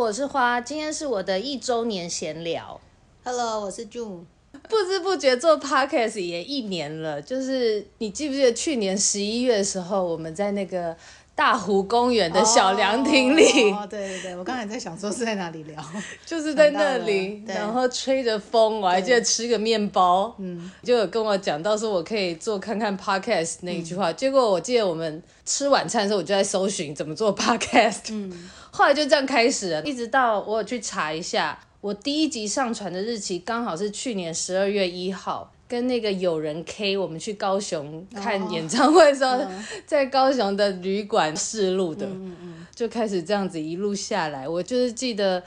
我是花，今天是我的一周年闲聊。Hello，我是 June。不知不觉做 Podcast 也一年了，就是你记不记得去年十一月的时候，我们在那个。大湖公园的小凉亭里，哦，对对对，我刚才在想说是在哪里聊，就是在那里，然后吹着风，我还记得吃个面包，嗯，就有跟我讲到说我可以做看看 podcast 那一句话，嗯、结果我记得我们吃晚餐的时候，我就在搜寻怎么做 podcast，嗯，后来就这样开始了，一直到我有去查一下，我第一集上传的日期刚好是去年十二月一号。跟那个友人 K，我们去高雄看演唱会的时候，哦嗯、在高雄的旅馆试录的，嗯嗯、就开始这样子一路下来。我就是记得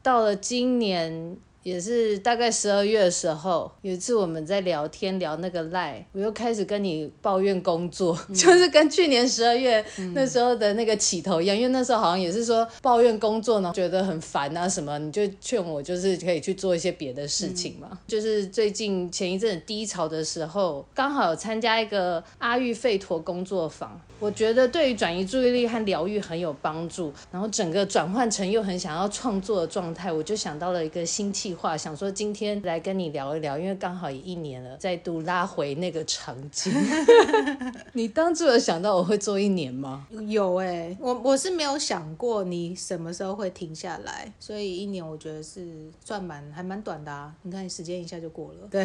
到了今年。也是大概十二月的时候，有一次我们在聊天聊那个赖，我又开始跟你抱怨工作，嗯、就是跟去年十二月那时候的那个起头一样，嗯、因为那时候好像也是说抱怨工作呢，觉得很烦啊什么，你就劝我就是可以去做一些别的事情嘛。嗯、就是最近前一阵低潮的时候，刚好有参加一个阿育吠陀工作坊，我觉得对于转移注意力和疗愈很有帮助，然后整个转换成又很想要创作的状态，我就想到了一个新气。话想说今天来跟你聊一聊，因为刚好也一年了，再度拉回那个场景。你当初有想到我会做一年吗？有哎、欸，我我是没有想过你什么时候会停下来，所以一年我觉得是算蛮还蛮短的啊。你看时间一下就过了。对，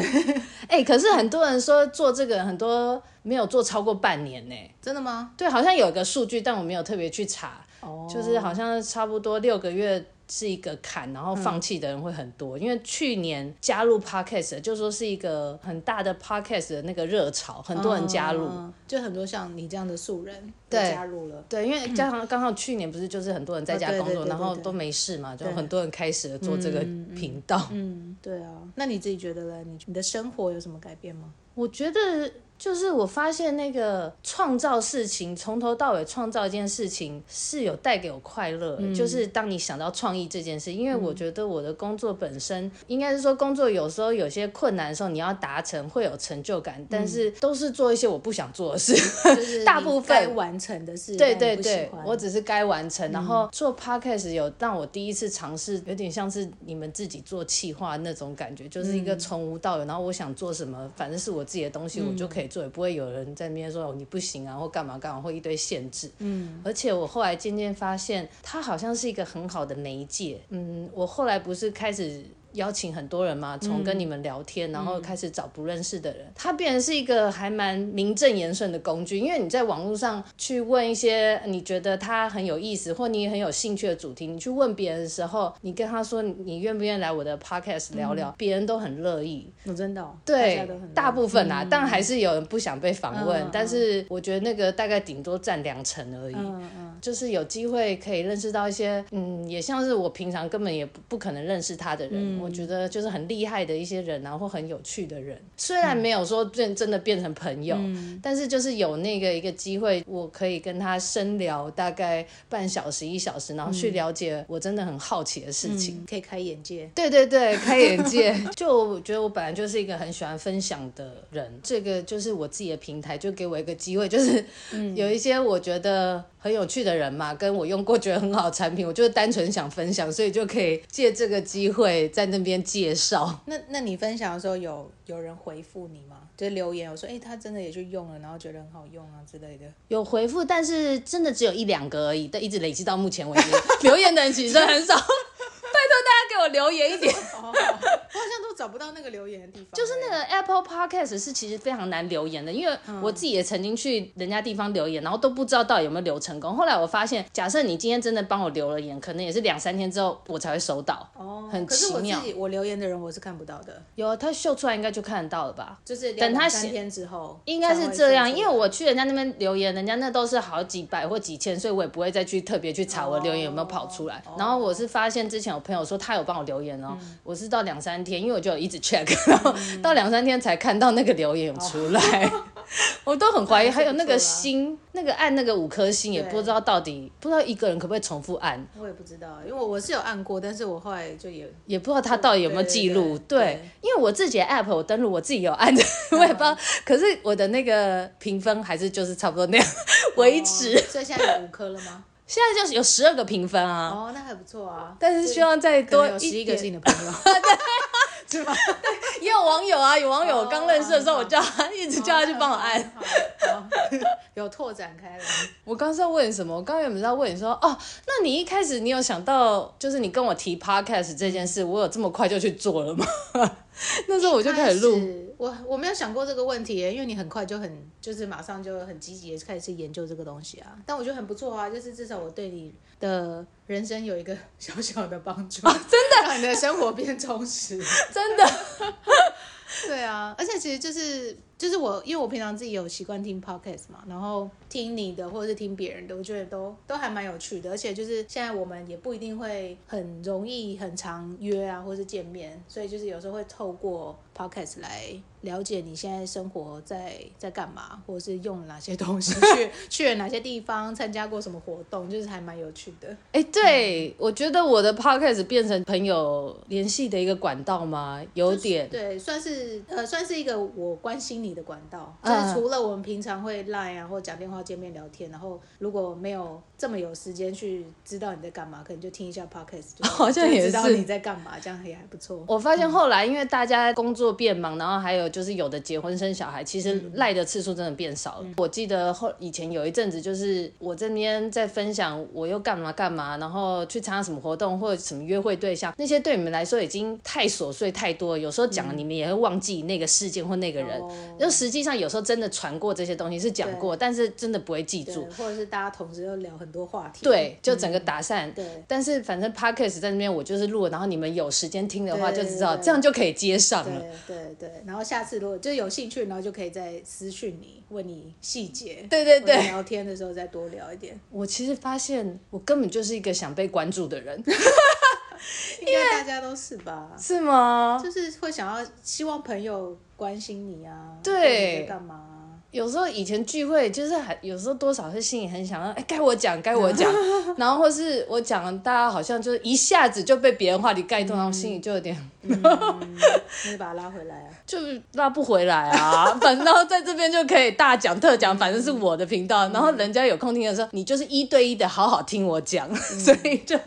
哎、欸，可是很多人说做这个很多没有做超过半年呢、欸，真的吗？对，好像有一个数据，但我没有特别去查。哦，就是好像差不多六个月。是一个坎，然后放弃的人会很多，嗯、因为去年加入 podcast 就说是一个很大的 podcast 的那个热潮，很多人加入，嗯、就很多像你这样的素人加入了，对，对，因为 加上刚好去年不是就是很多人在家工作，然后都没事嘛，就很多人开始了做这个频道嗯。嗯，对啊，那你自己觉得呢？你你的生活有什么改变吗？我觉得。就是我发现那个创造事情，从头到尾创造一件事情是有带给我快乐。嗯、就是当你想到创意这件事，因为我觉得我的工作本身应该是说，工作有时候有些困难的时候，你要达成会有成就感，但是都是做一些我不想做的事，就是 大部分该完成的事。对对对，我只是该完成。然后做 podcast 有让我第一次尝试，有点像是你们自己做企划那种感觉，就是一个从无到有，然后我想做什么，反正是我自己的东西，我就可以。做也不会有人在那边说，哦，你不行啊，或干嘛干嘛，或一堆限制。嗯，而且我后来渐渐发现，它好像是一个很好的媒介。嗯，我后来不是开始。邀请很多人嘛，从跟你们聊天，嗯、然后开始找不认识的人，它变成是一个还蛮名正言顺的工具。因为你在网络上去问一些你觉得他很有意思或你很有兴趣的主题，你去问别人的时候，你跟他说你愿不愿意来我的 podcast 聊聊，别、嗯、人都很乐意。我真的、哦、对，大部分啊，当然、嗯、还是有人不想被访问，嗯、但是我觉得那个大概顶多占两成而已。嗯嗯，就是有机会可以认识到一些，嗯，也像是我平常根本也不不可能认识他的人。嗯我觉得就是很厉害的一些人，然后很有趣的人，虽然没有说变真的变成朋友，嗯、但是就是有那个一个机会，我可以跟他深聊大概半小时一小时，然后去了解我真的很好奇的事情，嗯、可以开眼界。对对对，开眼界。就我觉得我本来就是一个很喜欢分享的人，这个就是我自己的平台，就给我一个机会，就是有一些我觉得。很有趣的人嘛，跟我用过觉得很好的产品，我就是单纯想分享，所以就可以借这个机会在那边介绍。那那你分享的时候有有人回复你吗？就是留言，我说哎、欸，他真的也去用了，然后觉得很好用啊之类的。有回复，但是真的只有一两个而已，但一直累积到目前为止，留言的人其实很少。留言一点。我好像都找不到那个留言的地方。就是那个 Apple Podcast 是其实非常难留言的，因为我自己也曾经去人家地方留言，然后都不知道到底有没有留成功。后来我发现，假设你今天真的帮我留了言，可能也是两三天之后我才会收到。哦，很奇妙。可是我自己我留言的人我是看不到的。有，他秀出来应该就看得到了吧？就是等他三天之后，应该是这样。因为我去人家那边留言，人家那都是好几百或几千，所以我也不会再去特别去查我留言有没有跑出来。然后我是发现之前有朋友说他有帮我。留言哦，嗯、我是到两三天，因为我就一直 check，然后到两三天才看到那个留言有出来，哦、我都很怀疑。还有那个心，那个按那个五颗星，也不知道到底不知道一个人可不可以重复按。我也不知道，因为我我是有按过，但是我后来就也也不知道他到底有没有记录。对，因为我自己的 app 我登录，我自己有按的，我也不知道。可是我的那个评分还是就是差不多那样维持。哦、所以现在有五颗了吗？现在就是有十二个评分啊。哦，那还不错啊。但是希望再多有十一个是你的朋友。是吗？对，也有网友啊，有网友刚认识的时候，我叫他一直叫他去帮我按。好，有拓展开来。我刚是要问什么？我刚刚有没有在问你说哦？那你一开始你有想到，就是你跟我提 podcast 这件事，我有这么快就去做了吗？那时候我就开始录。我我没有想过这个问题，因为你很快就很就是马上就很积极的开始去研究这个东西啊。但我觉得很不错啊，就是至少我对你的人生有一个 小小的帮助，啊，真的让你的生活变充实，真的。对啊，而且其实就是。就是我，因为我平常自己有习惯听 podcast 嘛，然后听你的或者是听别人的，我觉得都都还蛮有趣的。而且就是现在我们也不一定会很容易很常约啊，或是见面，所以就是有时候会透过 podcast 来了解你现在生活在在干嘛，或者是用哪些东西 去去了哪些地方，参加过什么活动，就是还蛮有趣的。哎、欸，对、嗯，我觉得我的 podcast 变成朋友联系的一个管道吗？有点，就是、对，算是呃，算是一个我关心你。的管道，就是除了我们平常会 Line 啊，或讲电话见面聊天，然后如果没有这么有时间去知道你在干嘛，可能就听一下 Podcast，好像也知道你在干嘛，这样也还不错。我发现后来，因为大家工作变忙，然后还有就是有的结婚生小孩，其实赖的次数真的变少了。嗯、我记得后以前有一阵子，就是我这边在分享我又干嘛干嘛，然后去参加什么活动或者什么约会对象，那些对你们来说已经太琐碎太多了，有时候讲了你们也会忘记那个事件或那个人。嗯就实际上有时候真的传过这些东西是讲过，但是真的不会记住，或者是大家同时又聊很多话题，对，就整个打散。嗯、对，但是反正 podcast 在那边我就是录，然后你们有时间听的话就知道，这样就可以接上了。对对对，然后下次如果就有兴趣，然后就可以再私讯你，问你细节。对对对，聊天的时候再多聊一点。我其实发现我根本就是一个想被关注的人。应该大家都是吧？是吗？就是会想要希望朋友关心你啊。对。干嘛？有时候以前聚会就是还有时候多少是心里很想要，哎，该我讲，该我讲。然后或是我讲，大家好像就是一下子就被别人话题盖住，然后心里就有点。嗯。那就把他拉回来啊。就拉不回来啊！反正然后在这边就可以大讲特讲，反正是我的频道。然后人家有空听的时候，你就是一对一的好好听我讲，所以就。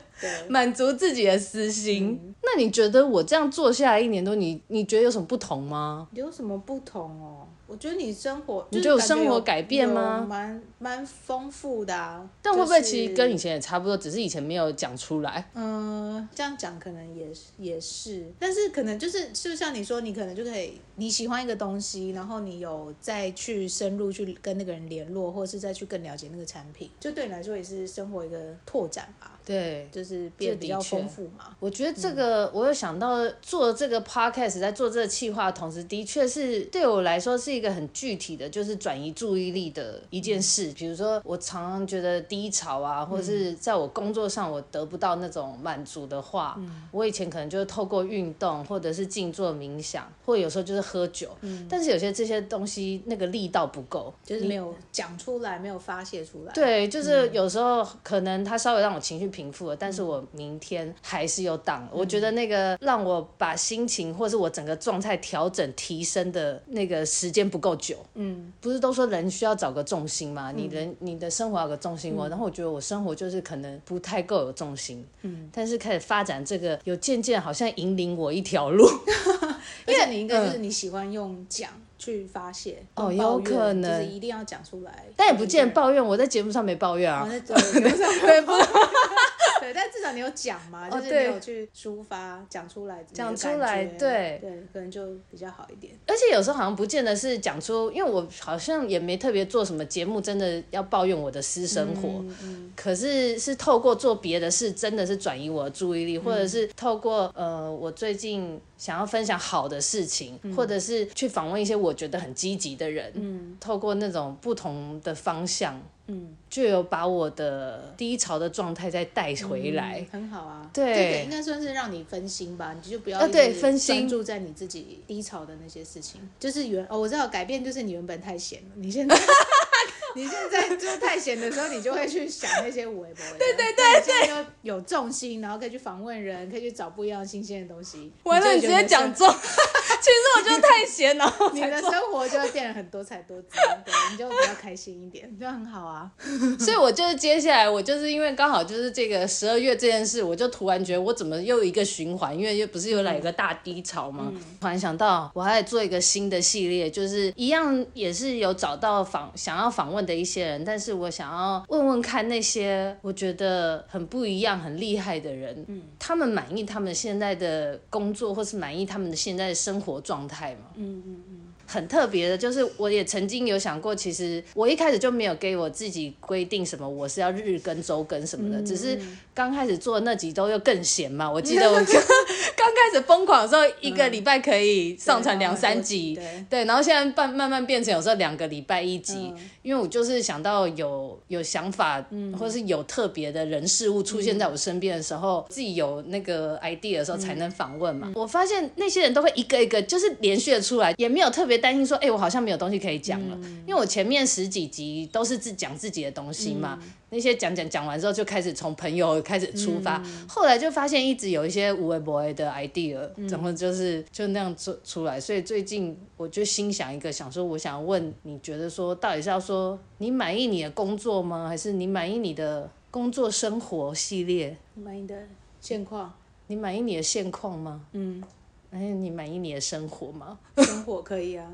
满足自己的私心。嗯。那你觉得我这样做下来一年多，你你觉得有什么不同吗？有什么不同哦？我觉得你生活，你觉得有生活改变吗？蛮蛮丰富的啊。但会不会其实跟以前也差不多，只是以前没有讲出来？嗯，这样讲可能也也是，但是可能就是就像你说，你可能就可以你喜欢一个东西，然后你有再去深入去跟那个人联络，或者是再去更了解那个产品，就对你来说也是生活一个拓展吧。对，就是变得比较丰富嘛。我觉得这个，我有想到做这个 podcast，在做这个企划的同时，的确是对我来说是一个很具体的，就是转移注意力的一件事。比如说，我常常觉得低潮啊，或者是在我工作上我得不到那种满足的话，我以前可能就是透过运动，或者是静坐冥想，或者有时候就是喝酒。但是有些这些东西那个力道不够，就是没有讲出来，没有发泄出来。对，就是有时候可能他稍微让我情绪。平复了，但是我明天还是有档。我觉得那个让我把心情或是我整个状态调整提升的那个时间不够久。嗯，不是都说人需要找个重心吗？你人你的生活有个重心哦。然后我觉得我生活就是可能不太够有重心。嗯，但是开始发展这个，有渐渐好像引领我一条路。因为你应该 就是你喜欢用讲。去发泄哦，有可能就是一定要讲出来，但也不见抱怨。我在节目上没抱怨啊，我在节目上 对不？对，但至少你有讲嘛，就是你有去抒发，讲出来，讲出来，对对，可能就比较好一点。而且有时候好像不见得是讲出，因为我好像也没特别做什么节目，真的要抱怨我的私生活。嗯嗯。可是是透过做别的事，真的是转移我的注意力，或者是透过呃，我最近想要分享好的事情，或者是去访问一些我觉得很积极的人，嗯，透过那种不同的方向。嗯，就有把我的低潮的状态再带回来，嗯，很好啊。对，这个应该算是让你分心吧，你就不要对分心，专注在你自己低潮的那些事情。就是原哦，我知道改变就是你原本太闲了，你现在。你现在就太闲的时候，你就会去想那些微博。对对对对。有重心，然后可以去访问人，可以去找不一样新鲜的东西。完了，你直接讲中，其实我觉得太闲了，你的生活就会变得很多彩多姿，对，你就比较开心一点，就很好啊。所以，我就是接下来，我就是因为刚好就是这个十二月这件事，我就突然觉得我怎么又一个循环，因为又不是又来一个大低潮嘛。嗯、突然想到，我还得做一个新的系列，就是一样也是有找到访想要访问的一些人，但是我想要问问看那些我觉得很不一样、很厉害的人，嗯，他们满意他们现在的工作，或是满意他们的现在的生活状态嘛？嗯嗯嗯。很特别的，就是我也曾经有想过，其实我一开始就没有给我自己规定什么，我是要日更、周更什么的，嗯、只是刚开始做那几周又更闲嘛。我记得我 刚 刚开始疯狂的时候，一个礼拜可以上传两三集，对，然后现在慢慢慢变成有时候两个礼拜一集，嗯、因为我就是想到有有想法，嗯、或者是有特别的人事物出现在我身边的时候，嗯、自己有那个 idea 的时候才能访问嘛。嗯、我发现那些人都会一个一个就是连续的出来，也没有特别。担心说，哎、欸，我好像没有东西可以讲了，嗯、因为我前面十几集都是自讲自己的东西嘛，嗯、那些讲讲讲完之后就开始从朋友开始出发，嗯、后来就发现一直有一些无为不为的 idea，然后、嗯、就是就那样做出来，所以最近我就心想一个，想说我想问，你觉得说到底是要说你满意你的工作吗，还是你满意你的工作生活系列？满意的现况？你满意你的现况吗？嗯。哎，你满意你的生活吗？生活可以啊，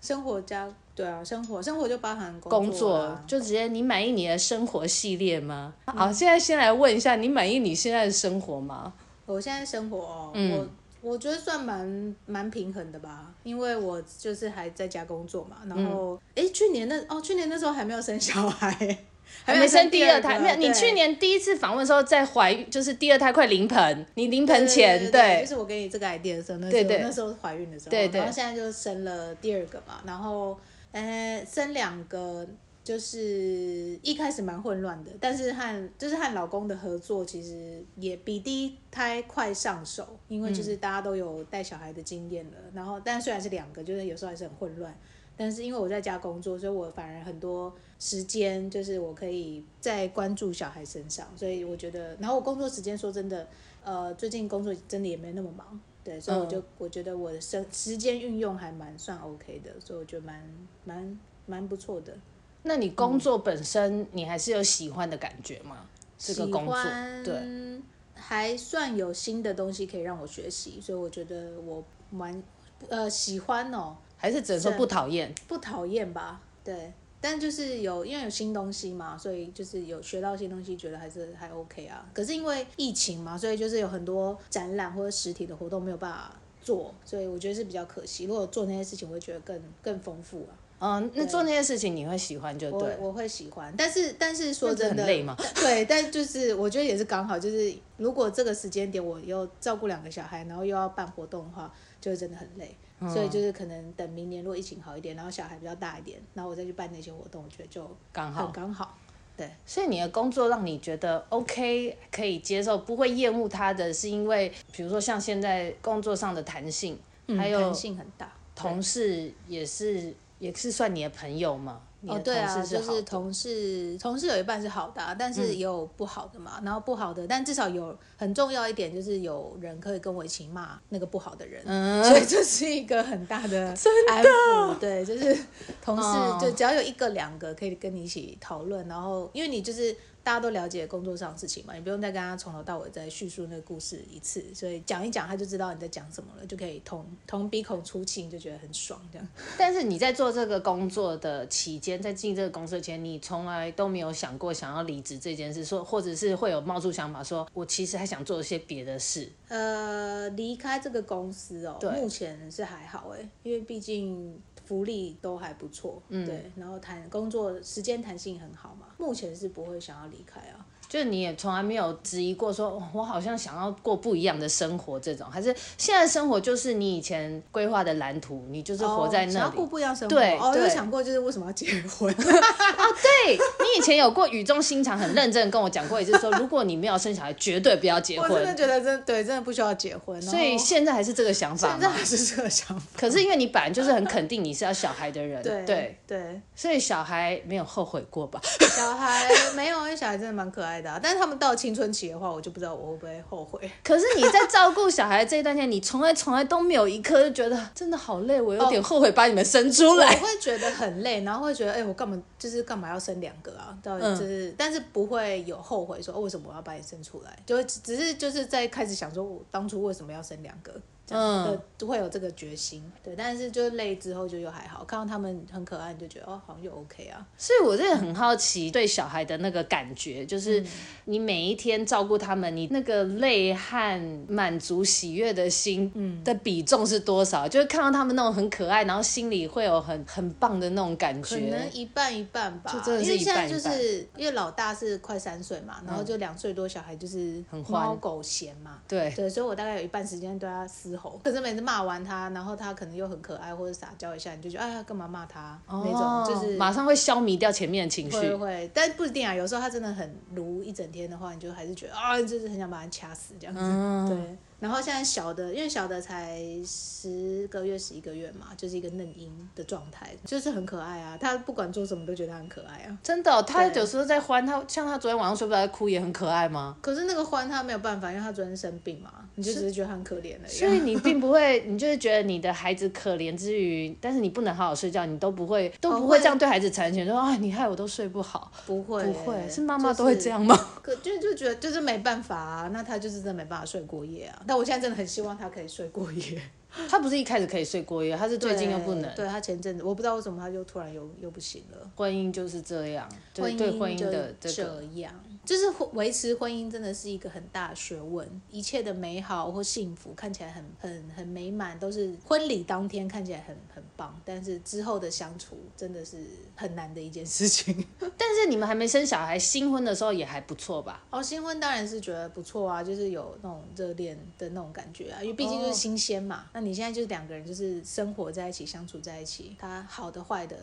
生活加对啊，生活生活就包含工作，工作就直接你满意你的生活系列吗？嗯、好，现在先来问一下，你满意你现在的生活吗？我现在生活哦，嗯、我我觉得算蛮蛮平衡的吧，因为我就是还在家工作嘛，然后哎、嗯，去年那哦，去年那时候还没有生小孩。还没生第二胎，没有。你去年第一次访问的时候在怀孕，就是第二胎快临盆，你临盆前，对，就是我给你这个 idea 的时候，那时候那时候怀孕的时候，对对。然后现在就生了第二个嘛，然后呃生两个，就是一开始蛮混乱的，但是和就是和老公的合作其实也比第一胎快上手，因为就是大家都有带小孩的经验了，然后但虽然是两个，就是有时候还是很混乱。但是因为我在家工作，所以我反而很多时间就是我可以在关注小孩身上，所以我觉得，然后我工作时间说真的，呃，最近工作真的也没那么忙，对，所以我就、嗯、我觉得我的生时间运用还蛮算 OK 的，所以我觉得蛮蛮蛮不错的。那你工作本身，你还是有喜欢的感觉吗？这个工作，对，还算有新的东西可以让我学习，所以我觉得我蛮呃喜欢哦。还是只能说不讨厌，不讨厌吧，对，但就是有因为有新东西嘛，所以就是有学到新东西，觉得还是还 OK 啊。可是因为疫情嘛，所以就是有很多展览或者实体的活动没有办法做，所以我觉得是比较可惜。如果做那些事情，我会觉得更更丰富啊。嗯，那做那些事情你会喜欢就对，我我会喜欢，但是但是说真的，很累吗？对，但就是我觉得也是刚好，就是如果这个时间点我又照顾两个小孩，然后又要办活动的话，就会真的很累。所以就是可能等明年如果疫情好一点，然后小孩比较大一点，然后我再去办那些活动，我觉得就刚好。刚好。对，所以你的工作让你觉得 OK 可以接受，不会厌恶它的是因为，比如说像现在工作上的弹性，还有弹性很大，同事也是也是算你的朋友嘛。哦，对啊，就是同事，同事有一半是好的啊，但是也有不好的嘛。嗯、然后不好的，但至少有很重要一点，就是有人可以跟我一起骂那个不好的人，嗯、所以这是一个很大的。真的，对，就是同事，哦、就只要有一个两个可以跟你一起讨论，然后因为你就是。大家都了解工作上的事情嘛，你不用再跟他从头到尾再叙述那个故事一次，所以讲一讲他就知道你在讲什么了，就可以同同鼻孔出气，就觉得很爽这样。但是你在做这个工作的期间，在进这个公司前，你从来都没有想过想要离职这件事，说或者是会有冒出想法说，我其实还想做一些别的事。呃，离开这个公司哦，对目前是还好哎，因为毕竟。福利都还不错，嗯、对，然后谈工作时间弹性很好嘛，目前是不会想要离开啊。就是你也从来没有质疑过说，说我好像想要过不一样的生活，这种还是现在生活就是你以前规划的蓝图，你就是活在那里。哦、想要过不一样生活，对，哦，有想过就是为什么要结婚？哦，对，你以前有过语重心长、很认真跟我讲过，也就是说，如果你没有生小孩，绝对不要结婚。我真的觉得真对，真的不需要结婚。所以现在还是这个想法吗？现在还是这个想法。可是因为你本来就是很肯定你是要小孩的人，对对，所以小孩没有后悔过吧？小孩没有，因为小孩真的蛮可爱爱的啊。但是他们到青春期的话，我就不知道我会不会后悔。可是你在照顾小孩这一段时间，你从来从来都没有一刻就觉得真的好累，我有点后悔把你们生出来。哦、我会觉得很累，然后会觉得，哎、欸，我干嘛就是干嘛要生两个啊？到底就是，嗯、但是不会有后悔说，哦，为什么我要把你生出来？就只是就是在开始想说，我当初为什么要生两个？嗯，都会有这个决心，对，但是就累之后就又还好，看到他们很可爱，你就觉得哦，好像就 OK 啊。所以我真的很好奇，对小孩的那个感觉，就是你每一天照顾他们，你那个累和满足喜悦的心，嗯，的比重是多少？就是看到他们那种很可爱，然后心里会有很很棒的那种感觉。可能一半一半吧，就真的是一半一半。因为现在就是因为老大是快三岁嘛，然后就两岁多小孩就是猫狗嫌嘛，对对，所以我大概有一半时间对他嘶吼，可是每次骂。完他，然后他可能又很可爱或者撒娇一下，你就觉得哎呀，干嘛骂他？哦、那种就是马上会消弭掉前面的情绪。会会，但不一定啊。有时候他真的很如一整天的话，你就还是觉得啊，就是很想把他掐死这样子。嗯、对。然后现在小的，因为小的才十个月、十一个月嘛，就是一个嫩婴的状态，就是很可爱啊。他不管做什么都觉得他很可爱啊。真的、哦，他有时候在欢，他像他昨天晚上睡不着，哭也很可爱吗？可是那个欢他没有办法，因为他昨天生病嘛，你就只是觉得他很可怜而已。所以你并不会，你就是觉得你的孩子可怜之余，但是你不能好好睡觉，你都不会都不会这样对孩子残忍，说啊，你害我都睡不好。不会，不会，是妈妈都会这样吗？可就就觉得就是没办法啊，那他就是真的没办法睡过夜啊。但我现在真的很希望他可以睡过夜。他不是一开始可以睡过夜，他是最近又不能。对，对他前阵子我不知道为什么他就突然又又不行了。婚姻就是这样，婚姻对婚姻的这样。就是维持婚姻真的是一个很大的学问，一切的美好或幸福看起来很很很美满，都是婚礼当天看起来很很棒，但是之后的相处真的是很难的一件事情。但是你们还没生小孩，新婚的时候也还不错吧？哦，新婚当然是觉得不错啊，就是有那种热恋的那种感觉啊，因为毕竟就是新鲜嘛。哦，那你现在就是两个人就是生活在一起，相处在一起，他好的坏的。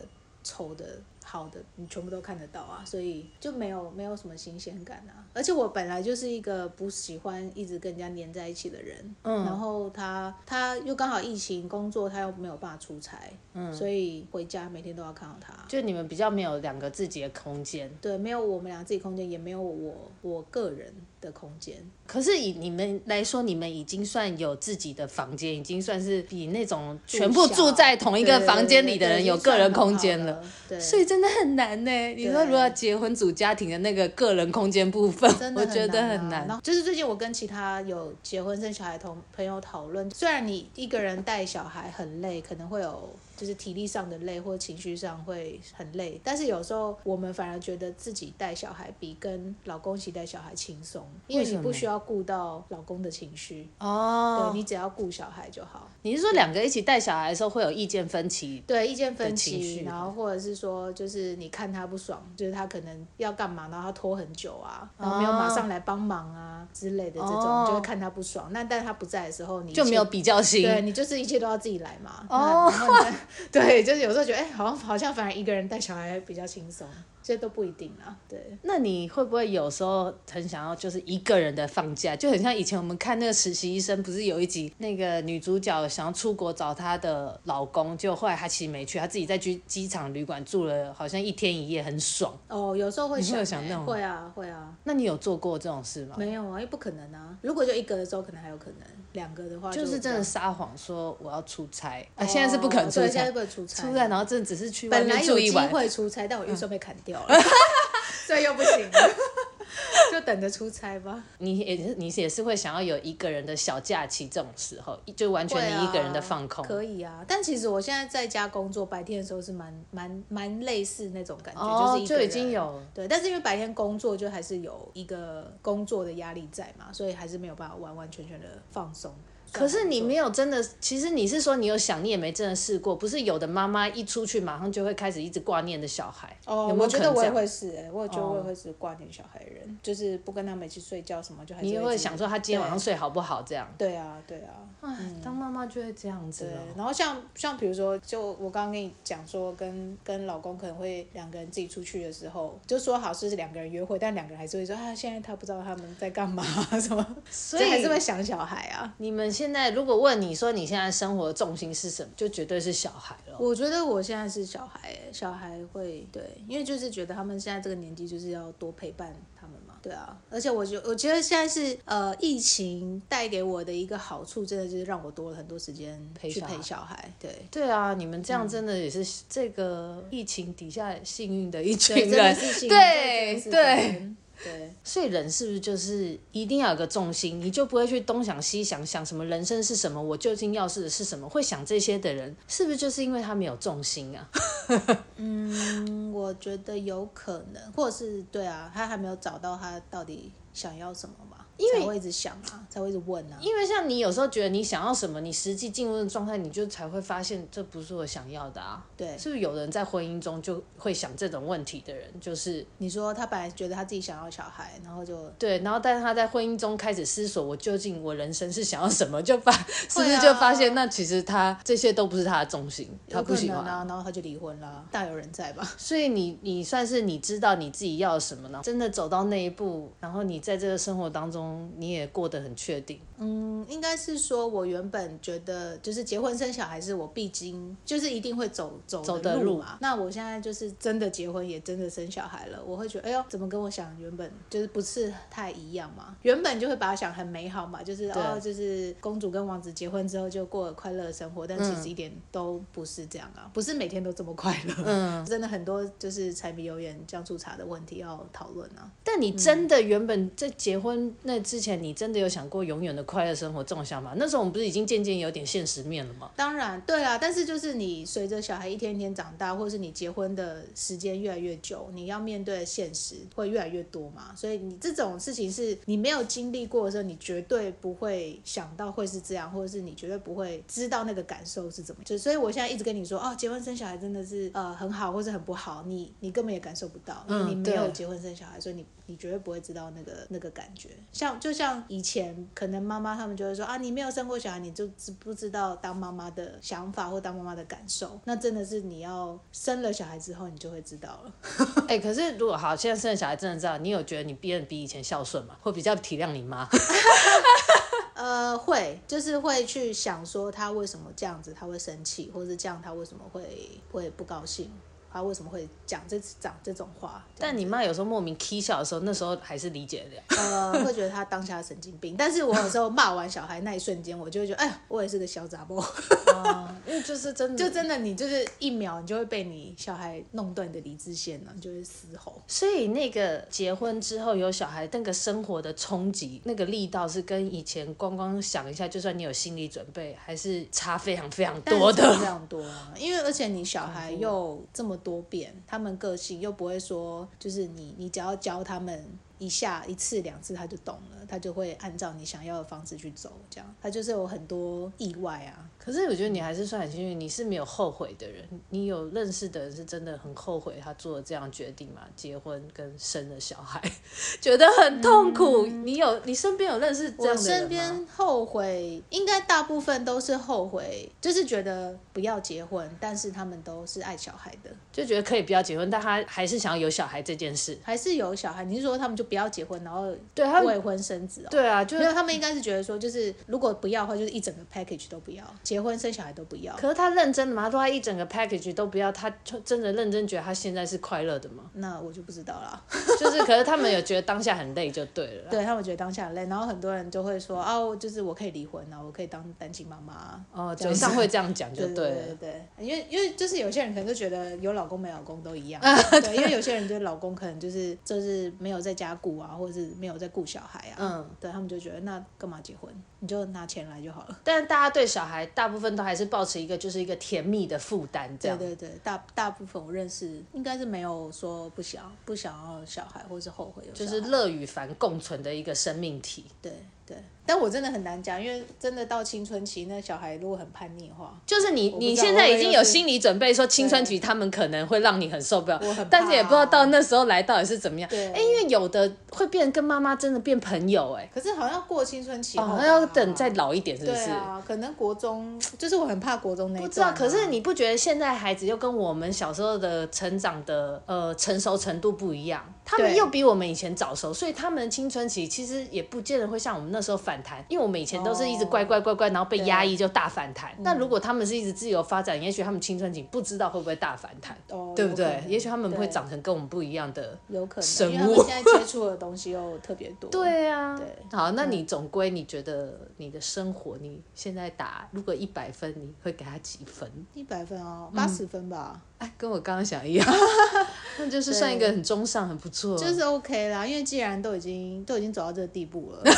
丑的、好的，你全部都看得到啊，所以就没有没有什么新鲜感啊。而且我本来就是一个不喜欢一直跟人家黏在一起的人，嗯，然后他他又刚好疫情工作，他又没有办法出差，嗯，所以回家每天都要看到他。就你们比较没有两个自己的空间，对，没有我们俩自己空间，也没有我我个人的空间。可是以你们来说，你们已经算有自己的房间，已经算是比那种全部住在同一个房间里的人有个人空间了。对，所以真的很难呢。你说如果要结婚组家庭的那个个人空间部分，我觉得很难。就是最近我跟其他有结婚生小孩同朋友讨论，虽然你一个人带小孩很累，可能会有。就是体力上的累，或情绪上会很累，但是有时候我们反而觉得自己带小孩比跟老公一起带小孩轻松，因为你不需要顾到老公的情绪哦，对，你只要顾小孩就好。你是说两个一起带小孩的时候会有意见分歧？对，意见分歧，然后或者是说，就是你看他不爽，就是他可能要干嘛，然后他拖很久啊，然后没有马上来帮忙啊之类的这种，就会看他不爽。那但他不在的时候，你就没有比较心，对，你就是一切都要自己来嘛。哦。对，就是有时候觉得，哎、好像好像反而一个人带小孩比较轻松，这都不一定啊。对，那你会不会有时候很想要就是一个人的放假，就很像以前我们看那个实习医生，不是有一集那个女主角想要出国找她的老公，就后来她其实没去，她自己在机机场旅馆住了好像一天一夜，很爽。哦，有时候会想，那种，会啊会啊。那你有做过这种事吗？没有啊，因为不可能啊。如果就一个的时候，可能还有可能。两个的话就，就是真的撒谎说我要出差，啊，现在是不可能出差，现在不能出差，出差然后真的只是去外面住一晚。本来有机会出差，但我预算被砍掉了，嗯、所以又不行了，就等着出差吧。你也是，你也是会想要有一个人的小假期，这种时候就完全你一个人的放空。啊、可以啊，但其实我现在在家工作，白天的时候是蛮蛮蛮类似那种感觉，哦、就是就已经有对，但是因为白天工作就还是有一个工作的压力在嘛，所以还是没有办法完完全全的放松。可是你没有真的，其实你是说你有想，你也没真的试过。不是有的妈妈一出去马上就会开始一直挂念的小孩。哦，有没有？我觉得我也会是哎，我也觉得我也会是挂念小孩的人，哦、就是不跟他们一起睡觉什么，就还是。你会想说他今天晚上睡好不好这样？对啊，对啊。唉，当妈妈就会这样子。对，然后像像比如说，就我刚刚跟你讲说，跟跟老公可能会两个人自己出去的时候，就说好是两个人约会，但两个人还是会说啊，现在他不知道他们在干嘛 什么，所以还是会想小孩啊。你们。现在如果问你说你现在生活的重心是什么，就绝对是小孩了。我觉得我现在是小孩，小孩会对，因为就是觉得他们现在这个年纪就是要多陪伴他们嘛。对啊，而且我觉我觉得现在是呃，疫情带给我的一个好处，真的就是让我多了很多时间去陪小孩。对对啊，你们这样真的也是这个疫情底下幸运的一群人。对对对。对，所以人是不是就是一定要有个重心，你就不会去东想西想，想什么人生是什么，我究竟要是是什么？会想这些的人，是不是就是因为他没有重心啊？嗯，我觉得有可能，或者是对啊，他还没有找到他到底想要什么嘛。因为才会一直想啊，才会一直问啊。因为像你有时候觉得你想要什么，你实际进入的状态，你就才会发现这不是我想要的啊。对，是不是有人在婚姻中就会想这种问题的人，就是你说他本来觉得他自己想要小孩，然后就对，然后但是他在婚姻中开始思索，我究竟我人生是想要什么，就发 是不是就发现那其实他这些都不是他的重心，他不喜欢啊，然后他就离婚了，大有人在吧？所以你你算是你知道你自己要什么呢？真的走到那一步，然后你在这个生活当中你也过。得很确定，嗯，应该是说，我原本觉得就是结婚生小孩是我必经，就是一定会走走走的路嘛。那我现在就是真的结婚，也真的生小孩了，我会觉得，哎呦，怎么跟我想原本就是不是太一样嘛？原本就会把它想很美好嘛，就是哦，就是公主跟王子结婚之后就过了快乐的生活，但其实一点都不是这样啊，不是每天都这么快乐。嗯，真的很多就是柴米油盐酱醋茶的问题要讨论啊。但你真的原本在结婚那之前，你真的。有想过永远的快乐生活这种想法？那时候我们不是已经渐渐有点现实面了吗？当然，对啊。但是就是你随着小孩一天一天长大，或者是你结婚的时间越来越久，你要面对的现实会越来越多嘛。所以你这种事情是你没有经历过的时候，你绝对不会想到会是这样，或者是你绝对不会知道那个感受是怎么。就所以我现在一直跟你说，哦，结婚生小孩真的是呃很好，或者很不好，你你根本也感受不到，因为你没有结婚生小孩，所以你你绝对不会知道那个那个感觉。像就像以前。可能妈妈他们就会说啊，你没有生过小孩，你就知不知道当妈妈的想法或当妈妈的感受？那真的是你要生了小孩之后，你就会知道了。哎、欸，可是如果好，现在生了小孩，真的知道你有觉得你变得比以前孝顺吗？会比较体谅你妈？呃，会，就是会去想说他为什么这样子，他会生气，或者是这样他为什么会会不高兴。他为什么会讲这讲这种话？但你妈有时候莫名 k 笑的时候，那时候还是理解的。呃，会觉得他当下神经病。但是我有时候骂完小孩那一瞬间，我就会觉得，哎呀，我也是个小杂包。啊，因为就是真的，就真的你就是一秒，你就会被你小孩弄断你的理智线了，你就会嘶吼。所以那个结婚之后有小孩，那个生活的冲击，那个力道是跟以前光光想一下，就算你有心理准备，还是差非常非常多的。非常多啊，因为而且你小孩又这么。多变，他们个性又不会说，就是你，你只要教他们一下、一次、两次，他就懂了，他就会按照你想要的方式去走，这样，他就是有很多意外啊。可是我觉得你还是算很幸运，你是没有后悔的人。你有认识的人是真的很后悔他做了这样决定嘛？结婚跟生了小孩，觉得很痛苦。嗯、你有你身边有认识这样的人吗？我身边后悔，应该大部分都是后悔，就是觉得不要结婚，但是他们都是爱小孩的，就觉得可以不要结婚，但他还是想要有小孩这件事，还是有小孩。你是说他们就不要结婚，然后对他未婚生子、喔？对啊，就没有，他们应该是觉得说，就是如果不要的话，就是一整个 package 都不要结。结婚生小孩都不要，可是他认真的吗？他一整个 package 都不要，他真的认真觉得他现在是快乐的吗？那我就不知道了。就是，可是他们有觉得当下很累就对了。对，他们觉得当下很累，然后很多人就会说哦，就是我可以离婚啊，我可以当单亲妈妈。哦，嘴上会这样讲就对了。对，对，对，对，因为因为就是有些人可能就觉得有老公没老公都一样。对，因为有些人觉得老公可能就是就是没有在家顾啊，或者是没有在顾小孩啊。嗯，对他们就觉得那干嘛结婚？你就拿钱来就好了。但是大家对小孩大部分都还是保持一个就是一个甜蜜的负担，这样。对对对，大大部分我认识应该是没有说不想不想要小孩，或是后悔有。就是乐与烦共存的一个生命体。对。对，但我真的很难讲，因为真的到青春期，那小孩如果很叛逆的话，就是你你现在已经有心理准备，说青春期他们可能会让你很受不了，但是也不知道到那时候来到底是怎么样。对，哎，因为有的会变跟妈妈真的变朋友，哎，可是好像过青春期，好像要等再老一点，是不是？对啊，可能国中，就是我很怕国中那一段。不知道，可是你不觉得现在孩子又跟我们小时候的成长的呃成熟程度不一样？他们又比我们以前早熟，所以他们青春期其实也不见得会像我们那。那时候反弹，因为我们以前都是一直乖乖乖乖，然后被压抑就大反弹。那如果他们是一直自由发展，也许他们青春期不知道会不会大反弹，对不对？也许他们会长成跟我们不一样的有可能生物。因为他们现在接触的东西又特别多。对啊，对。好，那你总归你觉得你的生活，你现在打如果一百分，你会给他几分？一百分哦，八十分吧。哎，跟我刚刚想一样，那就是算一个很中上，很不错，就是 OK 啦。因为既然都已经都已经走到这个地步了，这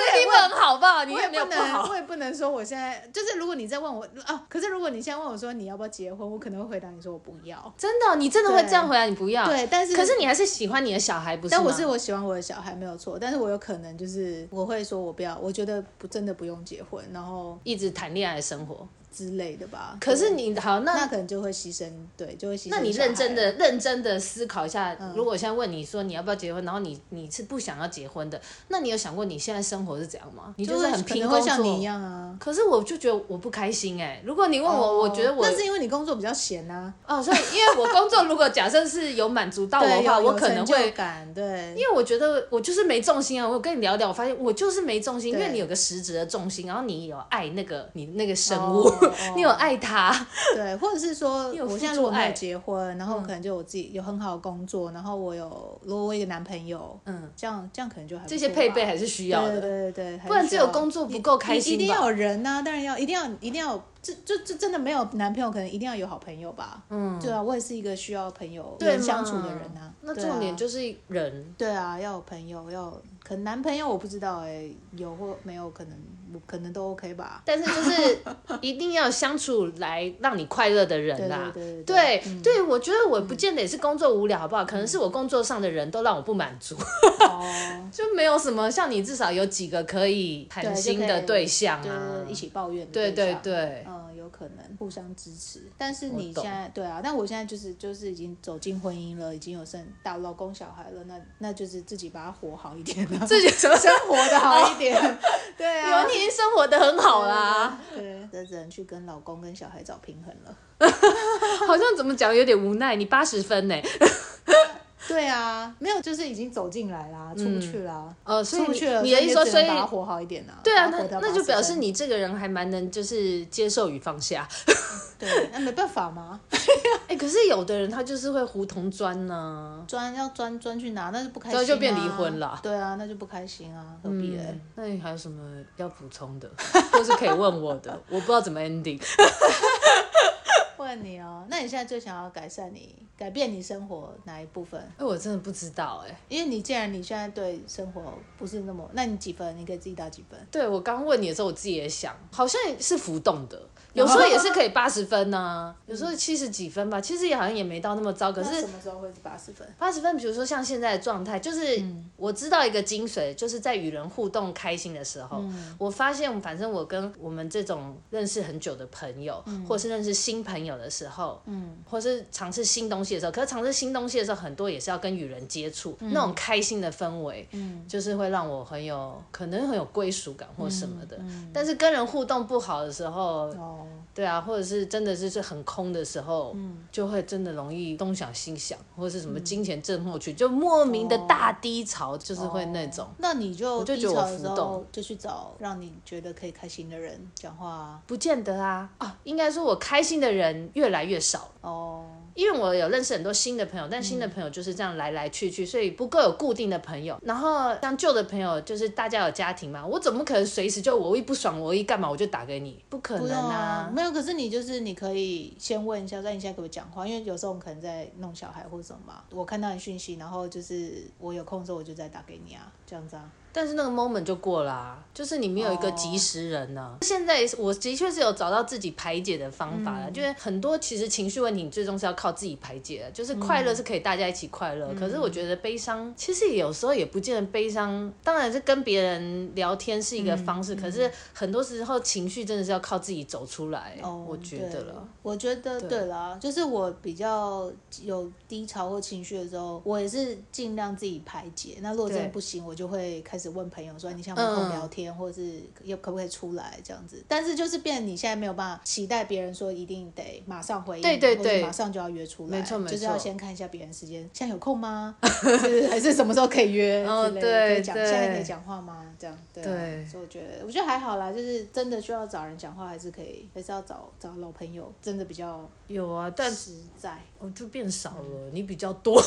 个地步很好吧？你也没有不能，我也不能说我现在就是，如果你在问我啊，可是如果你现在问我说你要不要结婚，我可能会回答你说我不要。真的，你真的会这样回答？你不要？对，但是可是你还是喜欢你的小孩，不是？但我是我喜欢我的小孩没有错，但是我有可能就是我会说我不要，我觉得不真的不用结婚，然后一直谈恋爱的生活。之类的吧。可是你好，那那可能就会牺牲，对，就会牺牲。那你认真的、认真的思考一下，如果我现在问你说你要不要结婚，然后你你是不想要结婚的，那你有想过你现在生活是怎样吗？你就是很拼工作，像你一样啊。可是我就觉得我不开心哎。如果你问我，我觉得我那是因为你工作比较闲啊。哦，所以因为我工作如果假设是有满足到我的话，我可能会感对。因为我觉得我就是没重心啊。我跟你聊聊，我发现我就是没重心，因为你有个实质的重心，然后你有爱那个你那个生物，你有爱。他对，或者是说，我现在如果没有结婚，然后可能就我自己有很好的工作，然后我有如果我一个男朋友，嗯，这样这样可能就还这些配备还是需要的，对对对，不然只有工作不够开心，一定要有人呐，当然要，一定要一定要，这就这真的没有男朋友，可能一定要有好朋友吧，嗯，对啊，我也是一个需要朋友对相处的人呐，那重点就是人，对啊，要有朋友，要可能男朋友我不知道哎，有或没有可能。可能都 OK 吧，但是就是一定要相处来让你快乐的人啦。对对对对，我觉得我不见得也是工作无聊，好不好？可能是我工作上的人都让我不满足，就没有什么像你至少有几个可以谈心的对象啊，一起抱怨的。对对对，嗯，有可能互相支持。但是你现在对啊，但我现在就是就是已经走进婚姻了，已经有生大老公小孩了，那那就是自己把它活好一点，自己生活的好一点。对啊，有你已经。生活的很好啦，对，这只能去跟老公跟小孩找平衡了。好像怎么讲有点无奈，你八十分呢？对啊，没有，就是已经走进来啦，出不去啦。呃，出去了。你的意思说，所以把它活好一点啊？对啊，那那就表示你这个人还蛮能，就是接受与放下。对，那没办法吗？哎，可是有的人他就是会胡同钻呢，钻要钻钻去哪？那就不开心，那就变离婚了。对啊，那就不开心啊，何必嘞？那你还有什么要补充的，或是可以问我的？我不知道怎么 ending。问你哦，那你现在最想要改善你、改变你生活哪一部分？哎，我真的不知道哎，因为你既然你现在对生活不是那么，那你几分？你给自己打几分？对，我刚问你的时候，我自己也想，好像是浮动的。有时候也是可以 八十分呢，有时候七十几分吧，其实也好像也没到那么糟。可是什么时候会是八十分？八十分，比如说像现在的状态，就是我知道一个精髓，就是在与人互动开心的时候，我发现，反正我跟我们这种认识很久的朋友，或是认识新朋友的时候，嗯，或是尝试新东西的时候，可是尝试新东西的时候，很多也是要跟与人接触，那种开心的氛围，嗯，就是会让我很有可能很有归属感或什么的。但是跟人互动不好的时候，哦。对啊，或者是真的就是很空的时候，嗯，就会真的容易东想西想，或者是什么金钱症候群，就莫名的大低潮，就是会那种。那你就低潮的时候就去找让你觉得可以开心的人讲话，不见得啊。啊，应该说我开心的人越来越少哦。因为我有认识很多新的朋友，但新的朋友就是这样来来去去，所以不够有固定的朋友。然后像旧的朋友，就是大家有家庭嘛，我怎么可能随时就我一不爽，我一干嘛我就打给你？不可能啊！没有，可是你就是你可以先问一下，在你现在给我讲话，因为有时候我们可能在弄小孩或者什么嘛。我看到你讯息，然后就是我有空的时候我就再打给你啊，这样子啊。但是那个 moment 就过了啊，就是你没有一个及时人呢。Oh. 现在我的确是有找到自己排解的方法了，嗯、就是很多其实情绪问题最终是要靠自己排解的。就是快乐是可以大家一起快乐，嗯、可是我觉得悲伤其实有时候也不见得悲伤，当然是跟别人聊天是一个方式，嗯、可是很多时候情绪真的是要靠自己走出来。Oh, 我觉得了，我觉得对啦，对就是我比较有低潮或情绪的时候，我也是尽量自己排解。那如果真的不行，我就会开始。始问朋友说你想不想聊天，嗯、或者是又可不可以出来这样子。但是就是变，你现在没有办法期待别人说一定得马上回应，对对对，马上就要约出来，没错没错，就是要先看一下别人时间，现在有空吗？是 还是什么时候可以约？哦，对讲，现在可以讲话吗？这样对，啊、对，所以我觉得我觉得还好啦，就是真的需要找人讲话，还是可以，还是要找找老朋友，真的比较有啊，但实在我就变少了，嗯、你比较多。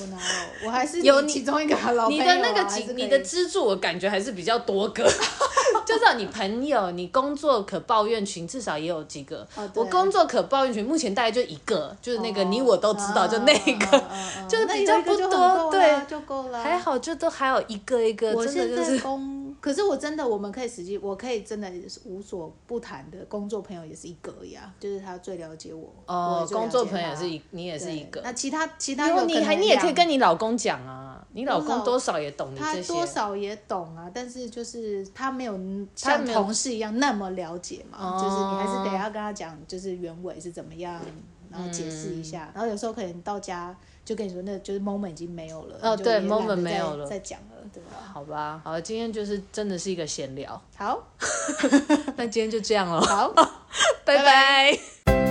我哪有？我还是有其中一个老朋友、啊、你的那个几，你的支柱，我感觉还是比较多个。就算你朋友，你工作可抱怨群至少也有几个。哦、我工作可抱怨群目前大概就一个，就是那个你我都知道，哦、就那个，就是比较不多，对，就够了。还好，就都还有一个一个，真的就是。可是我真的，我们可以实际，我可以真的无所不谈的工作朋友也是一个呀，就是他最了解我。哦，工作朋友也是一，你也是一个。那其他其他有你还你也可以跟你老公讲啊，你老公多少也懂你这些。他多少也懂啊，但是就是他没有像同事一样那么了解嘛，就是你还是得要跟他讲，就是原委是怎么样，然后解释一下，然后有时候可能到家。就跟你说，那就是 moment 已经没有了。哦，对，moment 没有了，再讲了，对吧？好吧，好，今天就是真的是一个闲聊。好，那今天就这样了。好，拜拜。